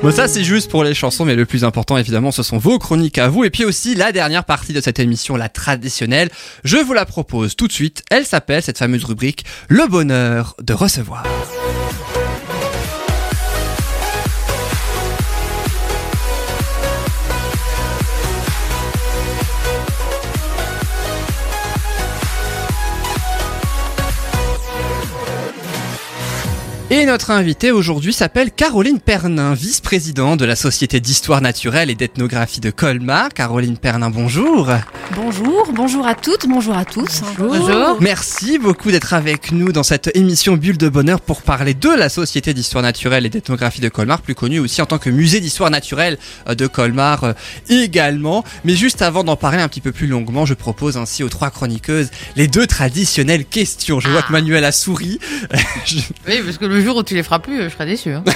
Bon, ça, c'est juste pour les chansons, mais le plus important, évidemment, ce sont vos chroniques à vous. Et puis aussi, la dernière partie de cette émission, la traditionnelle. Je vous la propose tout de suite. Elle s'appelle, cette fameuse rubrique, Le bonheur de recevoir. Et notre invitée aujourd'hui s'appelle Caroline Pernin, vice-présidente de la Société d'histoire naturelle et d'ethnographie de Colmar. Caroline Pernin, bonjour. Bonjour, bonjour à toutes, bonjour à tous. Bonjour. Merci beaucoup d'être avec nous dans cette émission Bulle de Bonheur pour parler de la Société d'histoire naturelle et d'ethnographie de Colmar, plus connue aussi en tant que musée d'histoire naturelle euh, de Colmar euh, également. Mais juste avant d'en parler un petit peu plus longuement, je propose ainsi aux trois chroniqueuses les deux traditionnelles questions. Je vois que Manuel a souri. Oui, parce que le jour où tu les feras plus, je serai déçu. hein.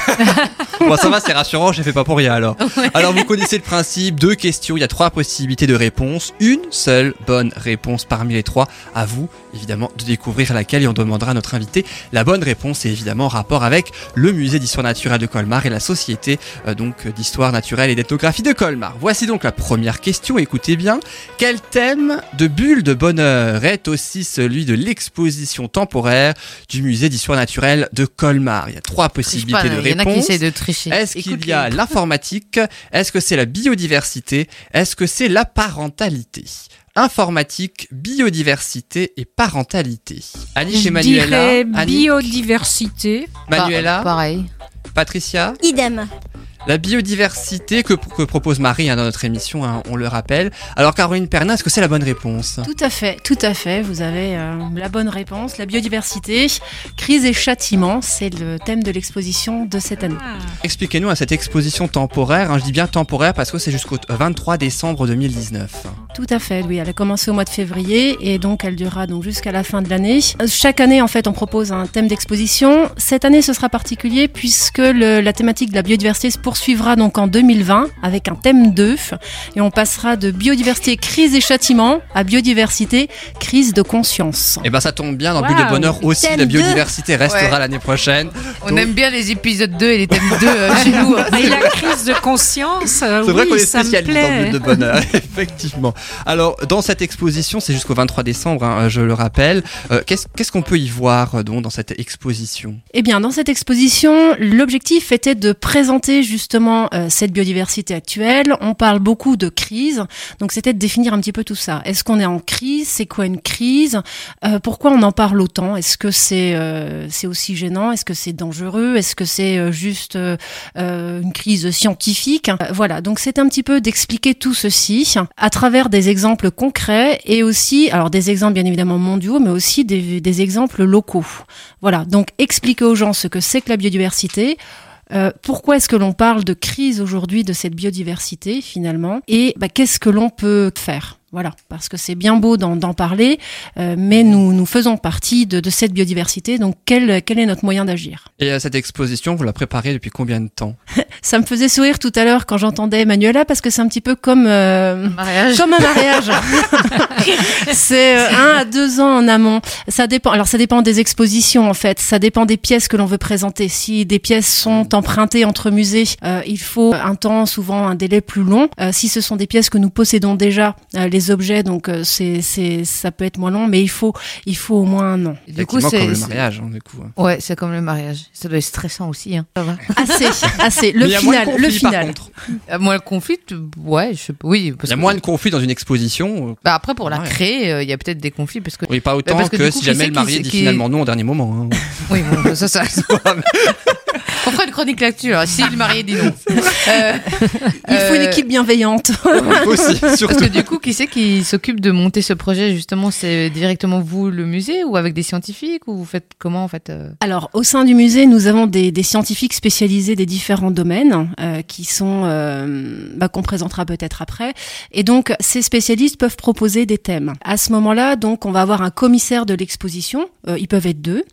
Bon, ça va, c'est rassurant, j'ai fait pas pour rien alors. Alors, vous connaissez le principe, deux questions, il y a trois possibilités de réponse, une seule bonne réponse parmi les trois. À vous, évidemment, de découvrir laquelle et on demandera à notre invité la bonne réponse et évidemment en rapport avec le musée d'histoire naturelle de Colmar et la société euh, donc d'histoire naturelle et d'ethnographie de Colmar. Voici donc la première question, écoutez bien. Quel thème de bulle de bonheur est aussi celui de l'exposition temporaire du musée d'histoire naturelle de Colmar? Il y a trois possibilités pas, de Il y en a qui réponse. essayent de tricher. Est-ce qu'il y a l'informatique? Est-ce que c'est la biodiversité? Est-ce que c'est la parentalité? Informatique, biodiversité et parentalité. Annie chez Je Manuela. biodiversité. Manuela, Pa- Pareil. Patricia. Idem. La biodiversité que, que propose Marie hein, dans notre émission, hein, on le rappelle. Alors Caroline Pernin, est-ce que c'est la bonne réponse? Tout à fait, tout à fait. Vous avez euh, la bonne réponse. La biodiversité, crise et châtiment, c'est le thème de l'exposition de cette année. Expliquez-nous à cette exposition temporaire. hein, je dis bien temporaire parce que c'est jusqu'au 23 décembre 2019. Tout à fait, oui. Elle a commencé au mois de février et donc elle durera donc jusqu'à la fin de l'année. Euh, Chaque année, en fait, on propose un thème d'exposition. Cette année, ce sera particulier puisque le- la thématique de la biodiversité se poursuivra donc en 2020 avec un thème 2 et on passera de biodiversité crise et châtiment à biodiversité crise de conscience. Et ben ça tombe bien, dans Bulle de Waouh. Bonheur aussi, la biodiversité restera Ouais. l'année prochaine. On Donc- aime bien les épisodes 2 et les thèmes 2 euh, chez nous. Et la crise de conscience, euh, C'est vrai qu'on est spécialiste dans. Bulle de Bonheur, effectivement. Alors, dans cette exposition, c'est jusqu'au 23 décembre, hein, je le rappelle. euh, Qu'est-ce qu'est-ce qu'on peut y voir euh, donc, dans cette exposition? Eh bien, dans cette exposition, l'objectif était de présenter justement euh, cette biodiversité actuelle. On parle beaucoup de crise, donc c'était de définir un petit peu tout ça. Est-ce qu'on est en crise? C'est quoi une crise? Euh, Pourquoi on en parle autant? Est-ce que c'est euh, c'est aussi gênant? Est-ce que c'est dangereux? Est-ce que c'est euh, juste euh, euh, une crise scientifique? Voilà, donc c'est un petit peu d'expliquer tout ceci à travers des exemples concrets et aussi, alors des exemples bien évidemment mondiaux, mais aussi des, des exemples locaux. Voilà, donc expliquer aux gens ce que c'est que la biodiversité. Euh, pourquoi est-ce que l'on parle de crise aujourd'hui de cette biodiversité finalement? Et bah, qu'est-ce que l'on peut faire? Voilà, parce que c'est bien beau d'en d'en parler, euh, mais nous, nous faisons partie de, de cette biodiversité, donc quel, quel est notre moyen d'agir? Et euh, cette exposition, vous la préparez depuis combien de temps? Ça me faisait sourire tout à l'heure quand j'entendais Manuela, parce que c'est un petit peu comme... euh, Mariage. comme un mariage. c'est euh, un à deux ans en amont. Ça dépend. Alors ça dépend des expositions en fait. Ça dépend des pièces que l'on veut présenter. Si des pièces sont empruntées entre musées, euh, il faut un temps, souvent un délai plus long. Euh, si ce sont des pièces que nous possédons déjà, euh, les objets, donc euh, c'est c'est ça peut être moins long, mais il faut il faut au moins un an. Du coup, c'est. comme le mariage, hein, du coup. Ouais, c'est comme le mariage. Ça doit être stressant aussi. Hein. Ça va. Assez, assez. Le Mais il y a moins de final, le par final. contre. Euh, Moi, le conflit, euh, ouais, je sais pas. Oui, Il y a que- moins de conflits dans une exposition. euh, Bah, après, pour la Ouais. créer, euh, il y a peut-être des conflits parce que. Oui, pas autant parce que, que du coup, si jamais le marié dit qui- finalement non au dernier moment. hein. Oui, bon, ça, ça. On fera une chronique là-dessus. alors, Si le marié dit non. Euh, Il faut une euh, équipe bienveillante. Aussi, Parce que du coup, qui c'est qui s'occupe de monter ce projet justement? C'est directement vous, le musée, ou avec des scientifiques, ou vous faites comment en fait euh? Alors, au sein du musée, nous avons des, des scientifiques spécialisés des différents domaines euh, qui sont euh, bah, qu'on présentera peut-être après. Et donc, ces spécialistes peuvent proposer des thèmes. À ce moment-là, donc, on va avoir un commissaire de l'exposition. Euh, ils peuvent être deux.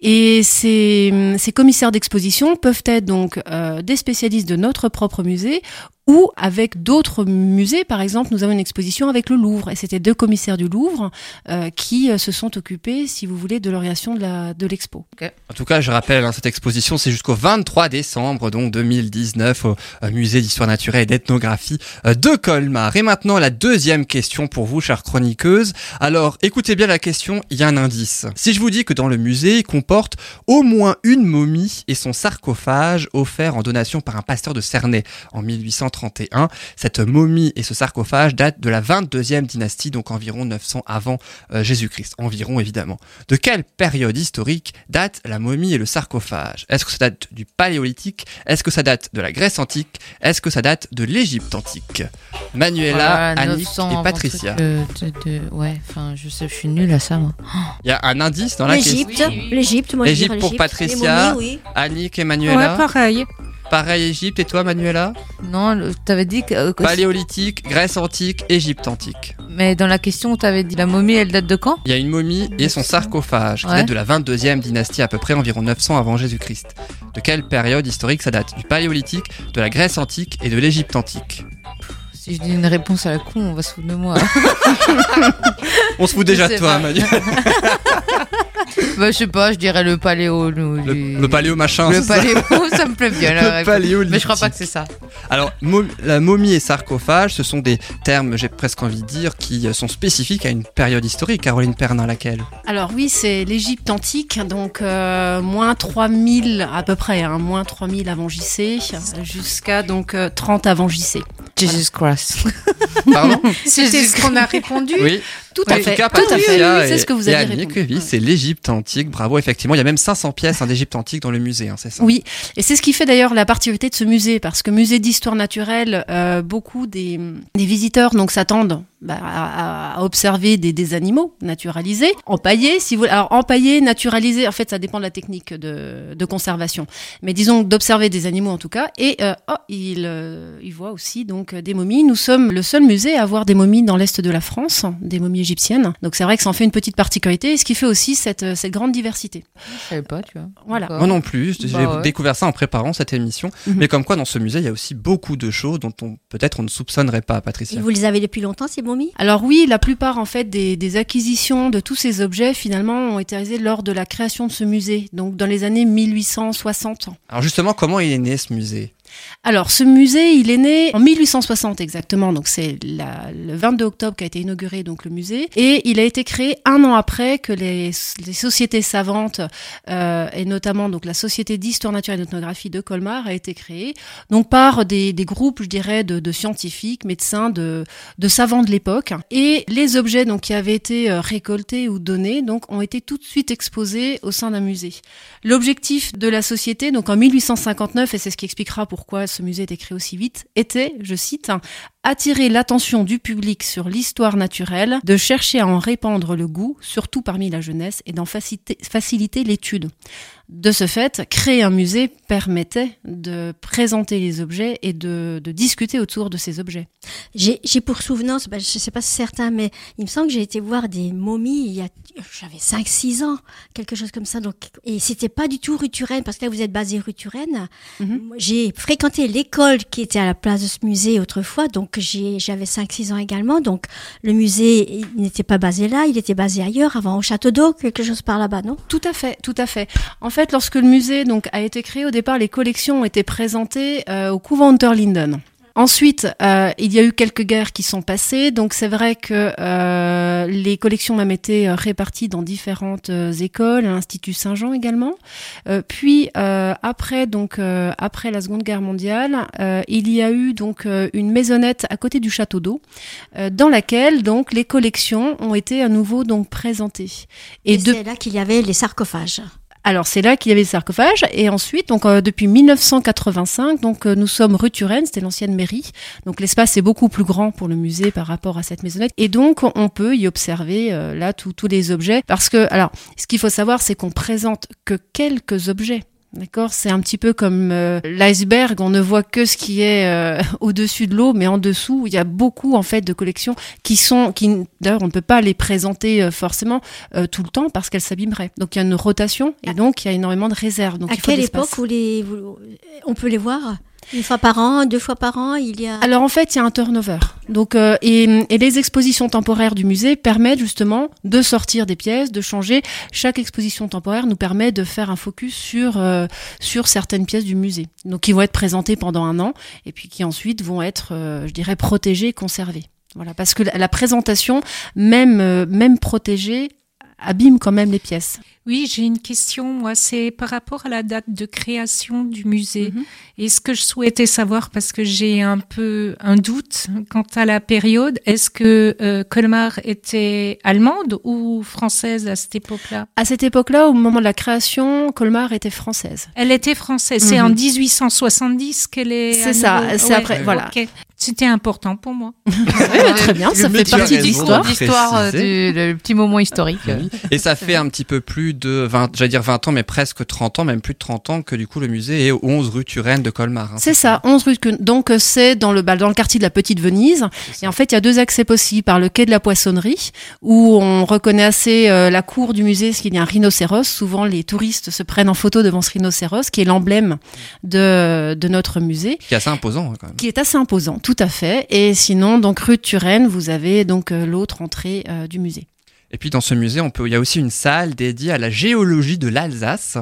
Et ces, ces commissaires d'exposition peuvent être donc euh, des spécialistes de notre propre musée ou avec d'autres musées. Par exemple, nous avons une exposition avec le Louvre, et c'était deux commissaires du Louvre euh, qui euh, se sont occupés, si vous voulez, de l'orientation de la de l'expo. En tout cas, je rappelle, hein, cette exposition, c'est jusqu'au 23 décembre, donc 2019, au euh, musée d'histoire naturelle et d'ethnographie euh, de Colmar. Et maintenant, la deuxième question pour vous, chère chroniqueuse. Alors, écoutez bien la question, il y a un indice. Si je vous dis que dans le musée, il comporte au moins une momie et son sarcophage offert en donation par un pasteur de Cernay en 1831, cette momie et ce sarcophage datent de la 22e dynastie, donc environ 900 avant euh, Jésus-Christ. Environ, évidemment. De quelle période historique date la momie et le sarcophage? Est-ce que ça date du Paléolithique? Est-ce que ça date de la Grèce antique? Est-ce que ça date de l'Égypte antique? Manuela, Voilà, Annick 900 et Patricia. de- de- de- Ouais, enfin, je sais, je suis nulle à ça, moi. Il y a un indice dans la question. L'Égypte, l'Égypte, moi je Égypte dirais pour l'Égypte. Patricia. Oui. Annick et Ouais, Manuela. pareil. Pareil Égypte et toi Manuela? Non, t'avais dit que. euh, que- Paléolithique, Grèce antique, Égypte antique. Mais dans la question, t'avais dit la momie, elle date de quand? Il y a une momie et son sarcophage qui Ouais. date de la 22e dynastie à peu près environ 900 avant Jésus-Christ. De quelle période historique ça date? Du Paléolithique, de la Grèce antique et de l'Égypte antique? Si je dis une réponse à la con, on va se foutre de moi. On se fout déjà de toi pas. Bah, je sais pas, je dirais le paléo. Le, Le, paléo machin. Le c'est ça paléo, ça me plaît bien. Le paléolithique. Mais je crois pas que c'est ça. Alors, mo- la momie et sarcophage, ce sont des termes, j'ai presque envie de dire, qui euh, sont spécifiques à une période historique. Caroline Pernin, laquelle? Alors oui, c'est l'Égypte antique, donc euh, moins 3000 à peu près, hein, moins 3000 avant JC, jusqu'à donc euh, 30 avant JC. Jesus Christ. Pardon? C'était ce qu'on a répondu. Oui. Tout à fait. tout à fait. C'est ce que vous avez répondu. oui, c'est l'Égypte antique. Bravo, effectivement. Il y a même 500 pièces hein, d'Égypte antique dans le musée, hein, c'est ça? Oui, et c'est ce qui fait d'ailleurs la particularité de ce musée, parce que musée d'histoire naturelle, euh, beaucoup des, des visiteurs donc s'attendent bah, à, à observer des, des animaux naturalisés, empaillés, si vous alors empaillés, naturalisés, en fait ça dépend de la technique de, de conservation, mais disons d'observer des animaux en tout cas, et euh, oh, il, euh, il voit aussi donc des momies. Nous sommes le seul musée à avoir des momies dans l'est de la France, des momies donc c'est vrai que ça en fait une petite particularité, ce qui fait aussi cette, cette grande diversité. Je savais pas, tu vois. Voilà. Moi non plus, j'ai Bah ouais. découvert ça en préparant cette émission. Mhm. Mais comme quoi, dans ce musée, il y a aussi beaucoup de choses dont on peut-être on ne soupçonnerait pas, Et Patricia. vous les avez depuis longtemps, ces momies? Alors oui, la plupart en fait des, des acquisitions de tous ces objets finalement ont été réalisées lors de la création de ce musée, donc dans les années 1860. Alors justement, comment il est né ce musée? Alors ce musée, il est né en 1860 exactement, donc c'est le 22 octobre qu'a été inauguré donc le musée, et il a été créé un an après que les, sociétés savantes euh, et notamment donc la société d'histoire naturelle et d'ethnographie de Colmar a été créée, donc par des, des groupes, je dirais, de, de scientifiques, médecins, de, de savants de l'époque, et les objets donc qui avaient été euh, récoltés ou donnés donc ont été tout de suite exposés au sein d'un musée. L'objectif de la société, donc en 1859, et c'est ce qui expliquera pourquoi ce musée était créé aussi vite, était, je cite, attirer l'attention du public sur l'histoire naturelle, de chercher à en répandre le goût, surtout parmi la jeunesse, et d'en faciliter l'étude. De ce fait, créer un musée permettait de présenter les objets et de, de discuter autour de ces objets. J'ai pour souvenance, bah, je sais pas si c'est certain, mais il me semble que j'ai été voir des momies il y a, j'avais 5-6 ans, quelque chose comme ça. Donc, et c'était pas du tout rue Turenne, parce que là vous êtes basé rue Turenne. Mhm. J'ai fréquenté l'école qui était à la place de ce musée autrefois, donc j'avais 5-6 ans également. Donc le musée n'était pas basé là, il était basé ailleurs, avant au château d'eau, quelque chose par là-bas, non? Tout à fait, tout à fait. En fait, lorsque le musée donc a été créé, au départ, les collections ont été présentées euh, au couvent Unterlinden. Ensuite, euh, il y a eu quelques guerres qui sont passées, donc c'est vrai que euh, les collections ont même été euh, réparties dans différentes euh, écoles, à l'Institut Saint-Jean également. Euh, puis euh, après, donc euh, après la Seconde Guerre mondiale, euh, il y a eu donc une maisonnette à côté du château d'eau, euh, dans laquelle donc les collections ont été à nouveau donc présentées. Et, Et de c'est là qu'il y avait les sarcophages. Alors c'est là qu'il y avait le sarcophage et ensuite donc euh, depuis 1985 donc euh, nous sommes rue Turenne, c'était l'ancienne mairie. Donc l'espace est beaucoup plus grand pour le musée par rapport à cette maisonnette et donc on peut y observer euh, là tous les objets parce que alors ce qu'il faut savoir c'est qu'on présente que quelques objets. D'accord, c'est un petit peu comme euh, l'iceberg, on ne voit que ce qui est euh, au-dessus de l'eau, mais en dessous, il y a beaucoup en fait de collections qui sont, qui d'ailleurs on ne peut pas les présenter euh, forcément tout le temps parce qu'elles s'abîmeraient. Donc il y a une rotation et donc il y a énormément de réserves. Donc à il faut de quelle époque les, on peut les voir? Une fois par an, deux fois par an, il y a. Alors en fait, il y a un turnover. Donc euh, et, et les expositions temporaires du musée permettent justement de sortir des pièces, de changer. Chaque exposition temporaire nous permet de faire un focus sur euh, sur certaines pièces du musée. Donc qui vont être présentées pendant un an et puis qui ensuite vont être, euh, je dirais, protégées, conservées. Voilà, parce que la, présentation, même euh, même protégée, abîme quand même les pièces. Oui, j'ai une question, moi, c'est par rapport à la date de création du musée. Mhm. Et ce que je souhaitais savoir, parce que j'ai un peu un doute quant à la période, est-ce que euh, Colmar était allemande ou française à cette époque-là? À cette époque-là, au moment de la création, Colmar était française. Elle était française. C'est Mhm. en 1870 qu'elle est. C'est ça, c'est après, voilà. C'était important pour moi. Très bien, ça le fait partie de l'histoire. L'histoire euh, du le petit moment historique. Oui. Et ça fait un petit peu plus de 20, j'allais dire 20 ans, mais presque 30 ans, même plus de 30 ans que du coup le musée est au 11 rue Turenne de Colmar. hein. C'est ça, 11 rue Donc euh, c'est dans le bah, dans le quartier de la Petite Venise. Et en fait, il y a deux accès possibles par le quai de la Poissonnerie, où on reconnaît assez euh, la cour du musée, parce qu'il y a un rhinocéros. Souvent, les touristes se prennent en photo devant ce rhinocéros, qui est l'emblème de de notre musée, Qui est assez imposant hein, quand même. qui est assez imposant, tout à fait. Et sinon, donc rue de Turenne, vous avez donc euh, l'autre entrée euh, du musée. Et puis dans ce musée, il y a aussi une salle dédiée à la géologie de l'Alsace.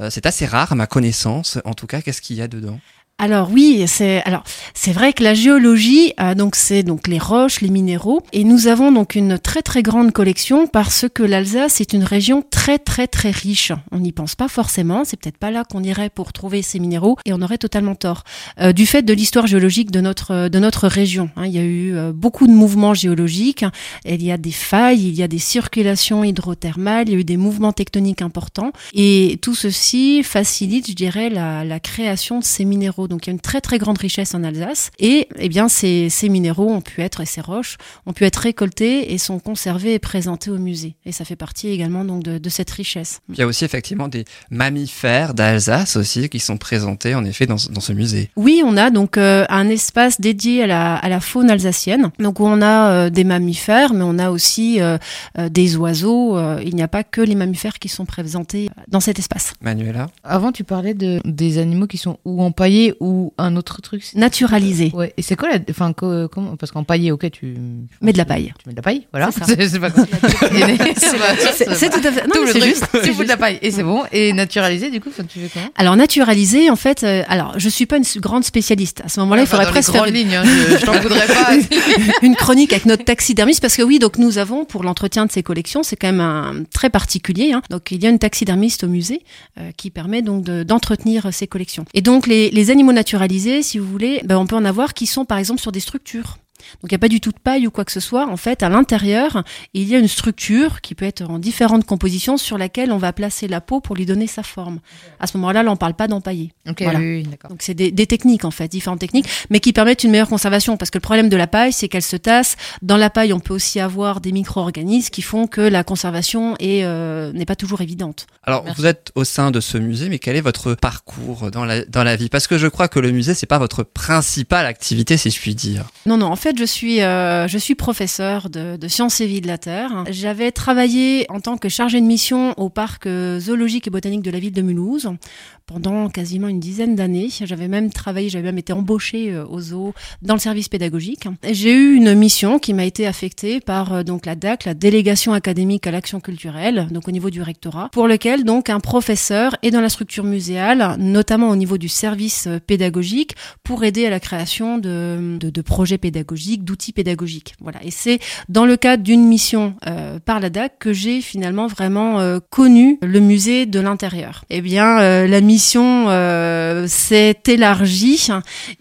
Euh, c'est assez rare à ma connaissance. En tout cas, qu'est-ce qu'il y a dedans? Alors oui, c'est alors c'est vrai que la géologie, euh, donc c'est donc les roches, les minéraux, et nous avons donc une très très grande collection parce que l'Alsace est une région très très très riche. On n'y pense pas forcément, c'est peut-être pas là qu'on irait pour trouver ces minéraux, et on aurait totalement tort Euh, du fait de l'histoire géologique de notre de notre région. hein. il y a eu euh, beaucoup de mouvements géologiques, il y a des failles, il y a des circulations hydrothermales, il y a eu des mouvements tectoniques importants, et tout ceci facilite, je dirais, la, la création de ces minéraux. Donc il y a une très très grande richesse en Alsace et eh bien ces, ces minéraux ont pu être et ces roches ont pu être récoltés et sont conservés et présentés au musée. Et ça fait partie également donc de, de cette richesse. Il y a aussi effectivement des mammifères d'Alsace aussi qui sont présentés en effet dans, ce- dans ce musée. Oui, on a donc euh, un espace dédié à la, à la faune alsacienne, donc où on a euh, des mammifères, mais on a aussi euh, euh, des oiseaux. il n'y a pas que les mammifères qui sont présentés dans cet espace. Manuela? Avant, tu parlais de, des animaux qui sont ou empaillés ou un autre truc. Naturalisé. Ouais. Et c'est quoi la. Enfin, co- comment Parce qu'empaillé, ok, tu. Mets de la paille. Tu mets de la paille, voilà. C'est ça. C'est c'est pas. C'est c'est tout à fait. Non, Tout mais le c'est juste. tu fous de la paille et c'est bon. Et naturalisé, du coup, tu fais comment? Alors naturalisé, en fait, euh, alors je suis pas une grande spécialiste. À ce moment-là, il Enfin, faudrait dans presque les faire lignes, hein, je, je t'en voudrais pas. une chronique avec notre taxidermiste parce que oui, donc nous avons pour l'entretien de ces collections, c'est quand même un très particulier. hein. Donc il y a une taxidermiste au musée euh, qui permet donc de- d'entretenir ces collections. Et donc les, les animaux naturalisés, si vous voulez, ben, on peut en avoir qui sont par exemple sur des structures. Donc il n'y a pas du tout de paille ou quoi que ce soit. En fait, à l'intérieur, il y a une structure qui peut être en différentes compositions sur laquelle on va placer la peau pour lui donner sa forme. À ce moment-là, là, on parle pas d'empailler. Ok, Voilà. oui, oui, d'accord. Donc c'est des, des techniques en fait, différentes techniques, mais qui permettent une meilleure conservation. Parce que le problème de la paille, c'est qu'elle se tasse. Dans la paille, on peut aussi avoir des micro-organismes qui font que la conservation euh, n'est pas toujours évidente. Alors, Merci. vous êtes au sein de ce musée, mais quel est votre parcours dans la, dans la vie? Parce que je crois que le musée, c'est pas votre principale activité, si je puis dire. Non, non. En fait, je suis euh, je suis professeur de, de sciences et vie de la terre. J'avais travaillé en tant que chargée de mission au parc euh, zoologique et botanique de la ville de Mulhouse pendant quasiment une dizaine d'années. J'avais même travaillé, j'avais même été embauchée euh, au zoo dans le service pédagogique. J'ai eu une mission qui m'a été affectée par euh, donc la DAC, la délégation académique à l'action culturelle, donc au niveau du rectorat, pour lequel donc un professeur est dans la structure muséale, notamment au niveau du service euh, pédagogique, pour aider à la création de, de, de projets pédagogiques, d'outils pédagogiques. Voilà. Et c'est dans le cadre d'une mission par la DAC que j'ai finalement vraiment connu le musée de l'intérieur. Eh bien, la mission euh, s'est élargie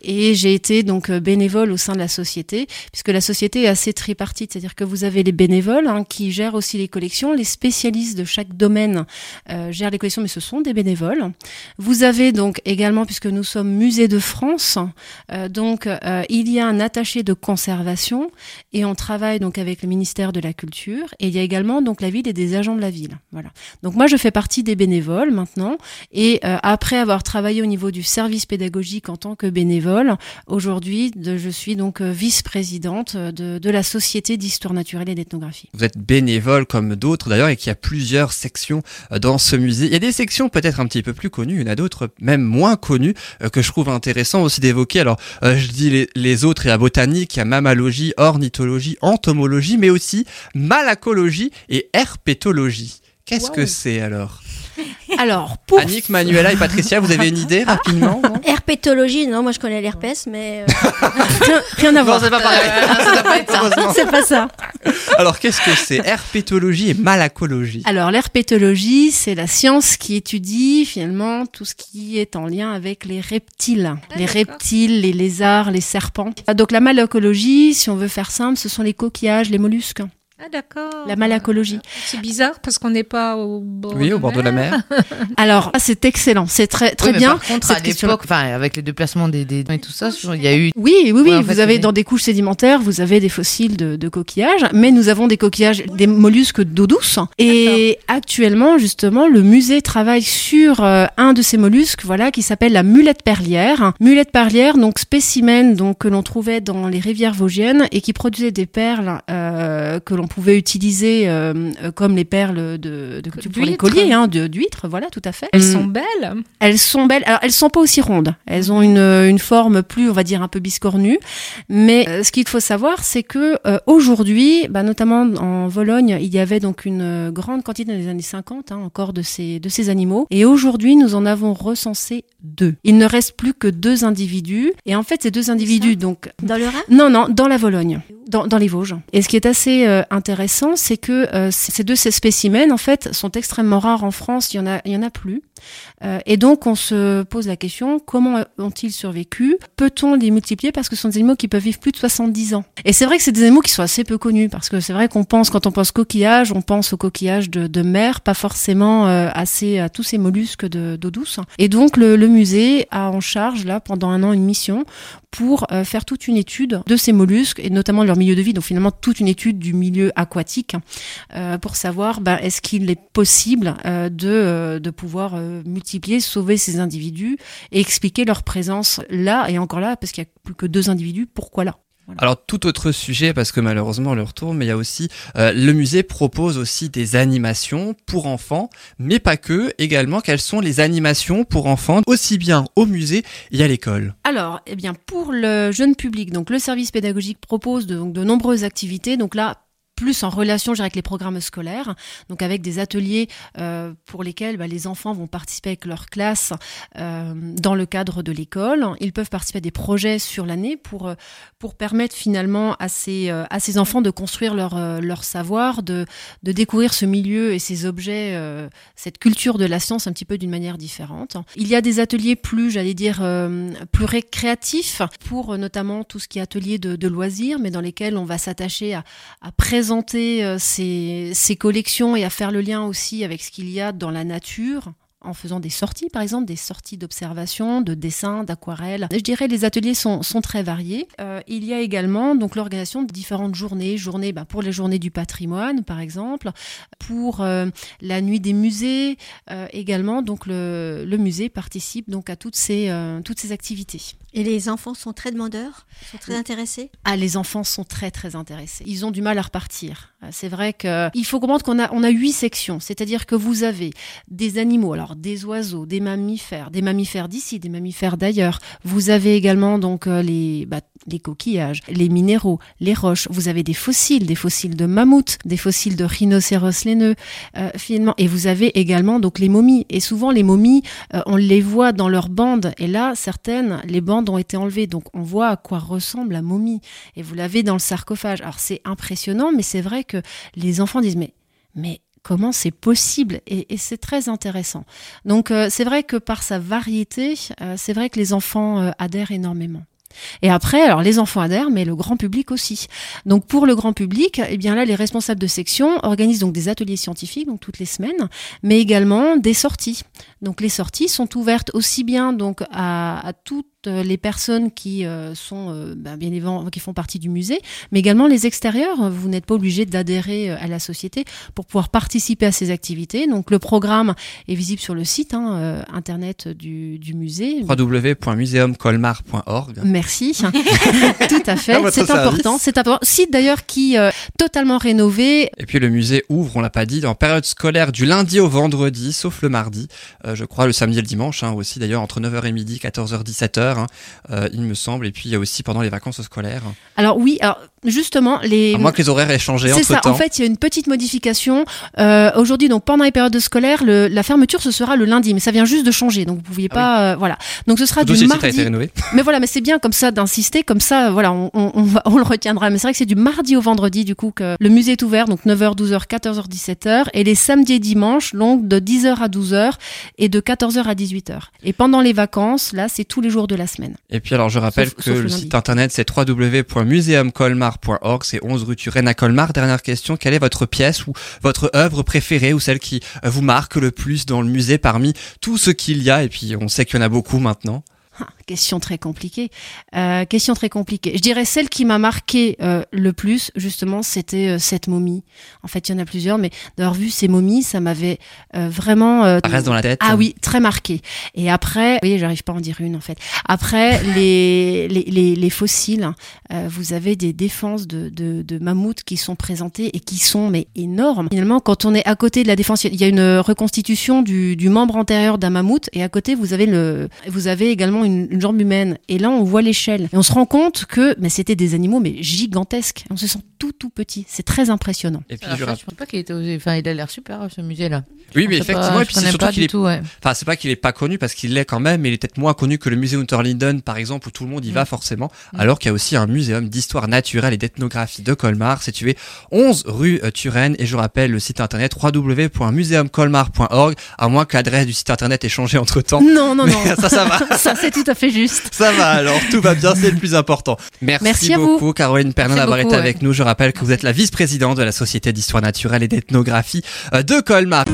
et j'ai été donc euh, bénévole au sein de la société, puisque la société est assez tripartite, c'est-à-dire que vous avez les bénévoles hein, qui gèrent aussi les collections, les spécialistes de chaque domaine euh, gèrent les collections, mais ce sont des bénévoles. Vous avez donc également, puisque nous sommes musée de France, donc il y a un attaché de conservation et on travaille donc avec le ministère de la Culture et il y a également donc la ville et des agents de la ville. Voilà. Donc moi je fais partie des bénévoles maintenant et après avoir travaillé au niveau du service pédagogique en tant que bénévole, aujourd'hui, je suis donc euh, vice-présidente de, de la Société d'histoire naturelle et d'ethnographie. Vous êtes bénévole comme d'autres d'ailleurs et qu'il y a plusieurs sections euh, dans ce musée. Il y a des sections peut-être un petit peu plus connues, il y en a d'autres même moins connues euh, que je trouve intéressant aussi d'évoquer. Alors euh, je dis les, les autres, il y a botanique, il y a mammalogie, ornithologie, entomologie, mais aussi malacologie et herpétologie. Qu'est-ce que c'est alors? Alors, pour Annick, Manuela et Patricia, vous avez une idée rapidement non Herpétologie, non, moi je connais l'herpès, mais euh, rien, rien à voir. c'est pas pareil. ça doit pas être ça. Heureusement. C'est pas ça. Alors qu'est-ce que c'est Herpétologie et malacologie. Alors, l'herpétologie, c'est la science qui étudie finalement tout ce qui est en lien avec les reptiles. les reptiles, les lézards, les serpents. Ah, Donc, la malacologie, si on veut faire simple, ce sont les coquillages, les mollusques. Ah d'accord. La malacologie. C'est bizarre parce qu'on n'est pas au bord. Oui, au bord de la mer. Alors, ah, c'est excellent, c'est très très Oui, mais bien. Par contre, cette à question. l'époque, enfin, avec les déplacements des, des et tout ça, il y a eu. Oui, oui, oui. Ouais, vous fait, avez dans des couches sédimentaires, vous avez des fossiles de, de coquillages, mais nous avons des coquillages, des mollusques d'eau douce. Et actuellement, justement, le musée travaille sur euh, un de ces mollusques, voilà, qui s'appelle la mulette perlière. Mulette perlière, donc spécimen, donc que l'on trouvait dans les rivières vosgiennes et qui produisait des perles euh, que l'on pouvait utiliser euh, euh, comme les perles de, de pour les colliers, hein, d'huîtres, voilà, tout à fait. Elles Hum. sont belles. Elles sont belles. Alors, elles sont pas aussi rondes. Elles ont une, une forme plus, on va dire, un peu biscornue. Mais euh, ce qu'il faut savoir, c'est que euh, aujourd'hui, bah, notamment en Vologne, il y avait donc une grande quantité dans les années 50 hein, encore de ces, de ces animaux. Et aujourd'hui, nous en avons recensé deux. Il ne reste plus que deux individus. Et en fait, ces deux individus, donc dans le Rhin? Non, non, dans la Vologne, dans, dans les Vosges. Et ce qui est assez euh, intéressant, c'est que euh, ces deux spécimens, en fait, sont extrêmement rares en France. Il y en a, il y en a plus. Euh, et donc, on se pose la question comment ont-ils survécu? Peut-on les multiplier? Parce que ce sont des animaux qui peuvent vivre plus de 70 ans. Et c'est vrai que c'est des animaux qui sont assez peu connus, parce que c'est vrai qu'on pense, quand on pense coquillage, on pense aux coquillages de, de mer, pas forcément euh, assez à tous ces mollusques de- d'eau douce. Et donc, le, le musée a en charge, là, pendant un an, une mission pour euh, faire toute une étude de ces mollusques et notamment de milieu de vie, donc finalement toute une étude du milieu aquatique euh, pour savoir ben, est-ce qu'il est possible euh, de, euh, de pouvoir multiplier, sauver ces individus et expliquer leur présence là et encore là parce qu'il n'y a plus que deux individus, pourquoi là? Alors tout autre sujet parce que malheureusement le retour, mais il y a aussi euh, le musée propose aussi des animations pour enfants, mais pas que. Également, quelles sont les animations pour enfants aussi bien au musée et à l'école? Alors, eh bien, pour le jeune public, donc le service pédagogique propose de, donc, de nombreuses activités. Donc là, plus en relation dirais, avec les programmes scolaires, donc avec des ateliers euh, pour lesquels bah, les enfants vont participer avec leur classe euh, dans le cadre de l'école. Ils peuvent participer à des projets sur l'année pour, euh, pour permettre finalement à ces, euh, à ces enfants de construire leur, euh, leur savoir, de, de découvrir ce milieu et ces objets, euh, cette culture de la science un petit peu d'une manière différente. Il y a des ateliers plus, j'allais dire, plus récréatifs pour notamment tout ce qui est atelier de, de loisirs, mais dans lesquels on va s'attacher à, à présenter euh, ces, collections et à faire le lien aussi avec ce qu'il y a dans la nature en faisant des sorties, par exemple, des sorties d'observation, de dessin, d'aquarelle. Je dirais les ateliers sont, sont très variés. Euh, il y a également donc l'organisation de différentes journées, journées bah, pour les journées du patrimoine, par exemple, pour euh, la nuit des musées également. Donc le, le musée participe donc à toutes ces, toutes ces activités. Et les enfants sont très demandeurs, sont très intéressés? Ah, les enfants sont très très intéressés. Ils ont du mal à repartir. Euh, C'est vrai que il faut comprendre qu'on a on a huit sections, c'est-à-dire que vous avez des animaux, alors des oiseaux, des mammifères, des mammifères d'ici, des mammifères d'ailleurs. Vous avez également donc euh, les bah, les coquillages, les minéraux, les roches. Vous avez des fossiles, des fossiles de mammouths, des fossiles de rhinocéros laineux, euh, finalement. Et vous avez également donc les momies. Et souvent les momies, euh, on les voit dans leurs bandes. Et là, certaines, les bandes ont été enlevées. Donc on voit à quoi ressemble la momie. Et vous l'avez dans le sarcophage. Alors c'est impressionnant, mais c'est vrai que les enfants disent mais mais comment c'est possible? Et, c'est très intéressant. Donc euh, c'est vrai que par sa variété, euh, c'est vrai que les enfants euh, adhèrent énormément. Et après, alors les enfants adhèrent, mais le grand public aussi. Donc pour le grand public, eh bien là, les responsables de section organisent donc des ateliers scientifiques, donc toutes les semaines, mais également des sorties. Donc les sorties sont ouvertes aussi bien donc à, à toutes les personnes qui euh, sont euh, ben, bien évidemment qui font partie du musée, mais également les extérieurs. Vous n'êtes pas obligé d'adhérer euh, à la société pour pouvoir participer à ces activités. Donc le programme est visible sur le site hein, euh, internet du, du musée. www.museumcolmar.org. Merci. Tout à fait. C'est important. C'est important. Site d'ailleurs qui euh, totalement rénové. Et puis le musée ouvre, on l'a pas dit, en période scolaire du lundi au vendredi, sauf le mardi. Euh, je crois le samedi et le dimanche hein, aussi d'ailleurs entre 9h et midi, 14h, 17h, hein, euh, il me semble. Et puis aussi pendant les vacances scolaires. Alors oui, justement les. À moins que les horaires aient changé C'est ça. temps. En fait, il y a une petite modification. Euh, Aujourd'hui, donc pendant les périodes scolaires, le, la fermeture ce sera le lundi, mais ça vient juste de changer, donc vous pouviez Ah pas, euh, voilà. Donc ce sera du été mardi. rénové. Mais voilà, mais c'est bien comme ça d'insister, comme ça, voilà, on, on, on va- on le retiendra. Mais c'est vrai que c'est du mardi au vendredi, du coup, que le musée est ouvert, donc 9h, 12h, 14h, 17h, et les samedis et dimanches, donc de 10h à 12h et de 14h à 18h. Et pendant les vacances, là, c'est tous les jours de la semaine. Et puis alors je rappelle Sauf- que sauf le site internet c'est www.museumcolmar.org, c'est 11 rue Turenne à Colmar. Dernière question, quelle est votre pièce ou votre œuvre préférée ou celle qui euh, vous marque le plus dans le musée parmi tout ce qu'il y a? Et puis on sait qu'il y en a beaucoup maintenant. Question très compliquée. Euh, question très compliquée. Je dirais celle qui m'a marqué euh, le plus, justement, c'était euh, cette momie. En fait, il y en a plusieurs, mais d'avoir vu ces momies, ça m'avait euh, vraiment. euh, reste dans la tête. Ah oui, très marqué. Et après, vous voyez, j'arrive pas à en dire une en fait. Après, les, les, les, les fossiles, euh, vous avez des défenses de, de, de mammouths qui sont présentées et qui sont mais énormes. Finalement, quand on est à côté de la défense, il y a une reconstitution du, du membre antérieur d'un mammouth et à côté vous avez le, vous avez également une, une jambe humaine. Et là, on voit l'échelle et on se rend compte que mais c'était des animaux mais gigantesques. On se sent tout tout petit. C'est très impressionnant. Et puis Alors, je je pense pas qu'il était osé. Enfin, il a l'air super, ce musée-là. Oui, mais sais pas, effectivement, et puis c'est surtout pas qu'il du est tout, ouais. Enfin, c'est pas qu'il est pas connu parce qu'il l'est quand même, mais il est peut-être moins connu que le musée Unterlinden, par exemple, où tout le monde y va forcément. Mm. Alors qu'il y a aussi un muséum d'histoire naturelle et d'ethnographie de Colmar, situé 11 rue euh, Turenne. Et je rappelle le site internet www.museumcolmar.org, à moins que l'adresse du site internet ait changé entre temps. Non, non, non. ça, ça va. ça, c'est tout à fait juste. Ça va alors, tout va bien, c'est le plus important. Merci, Merci à vous. beaucoup Caroline Pernin d'avoir été avec nous. Je rappelle que vous êtes la vice-présidente de la Société d'histoire naturelle et d'ethnographie euh, de Colmar.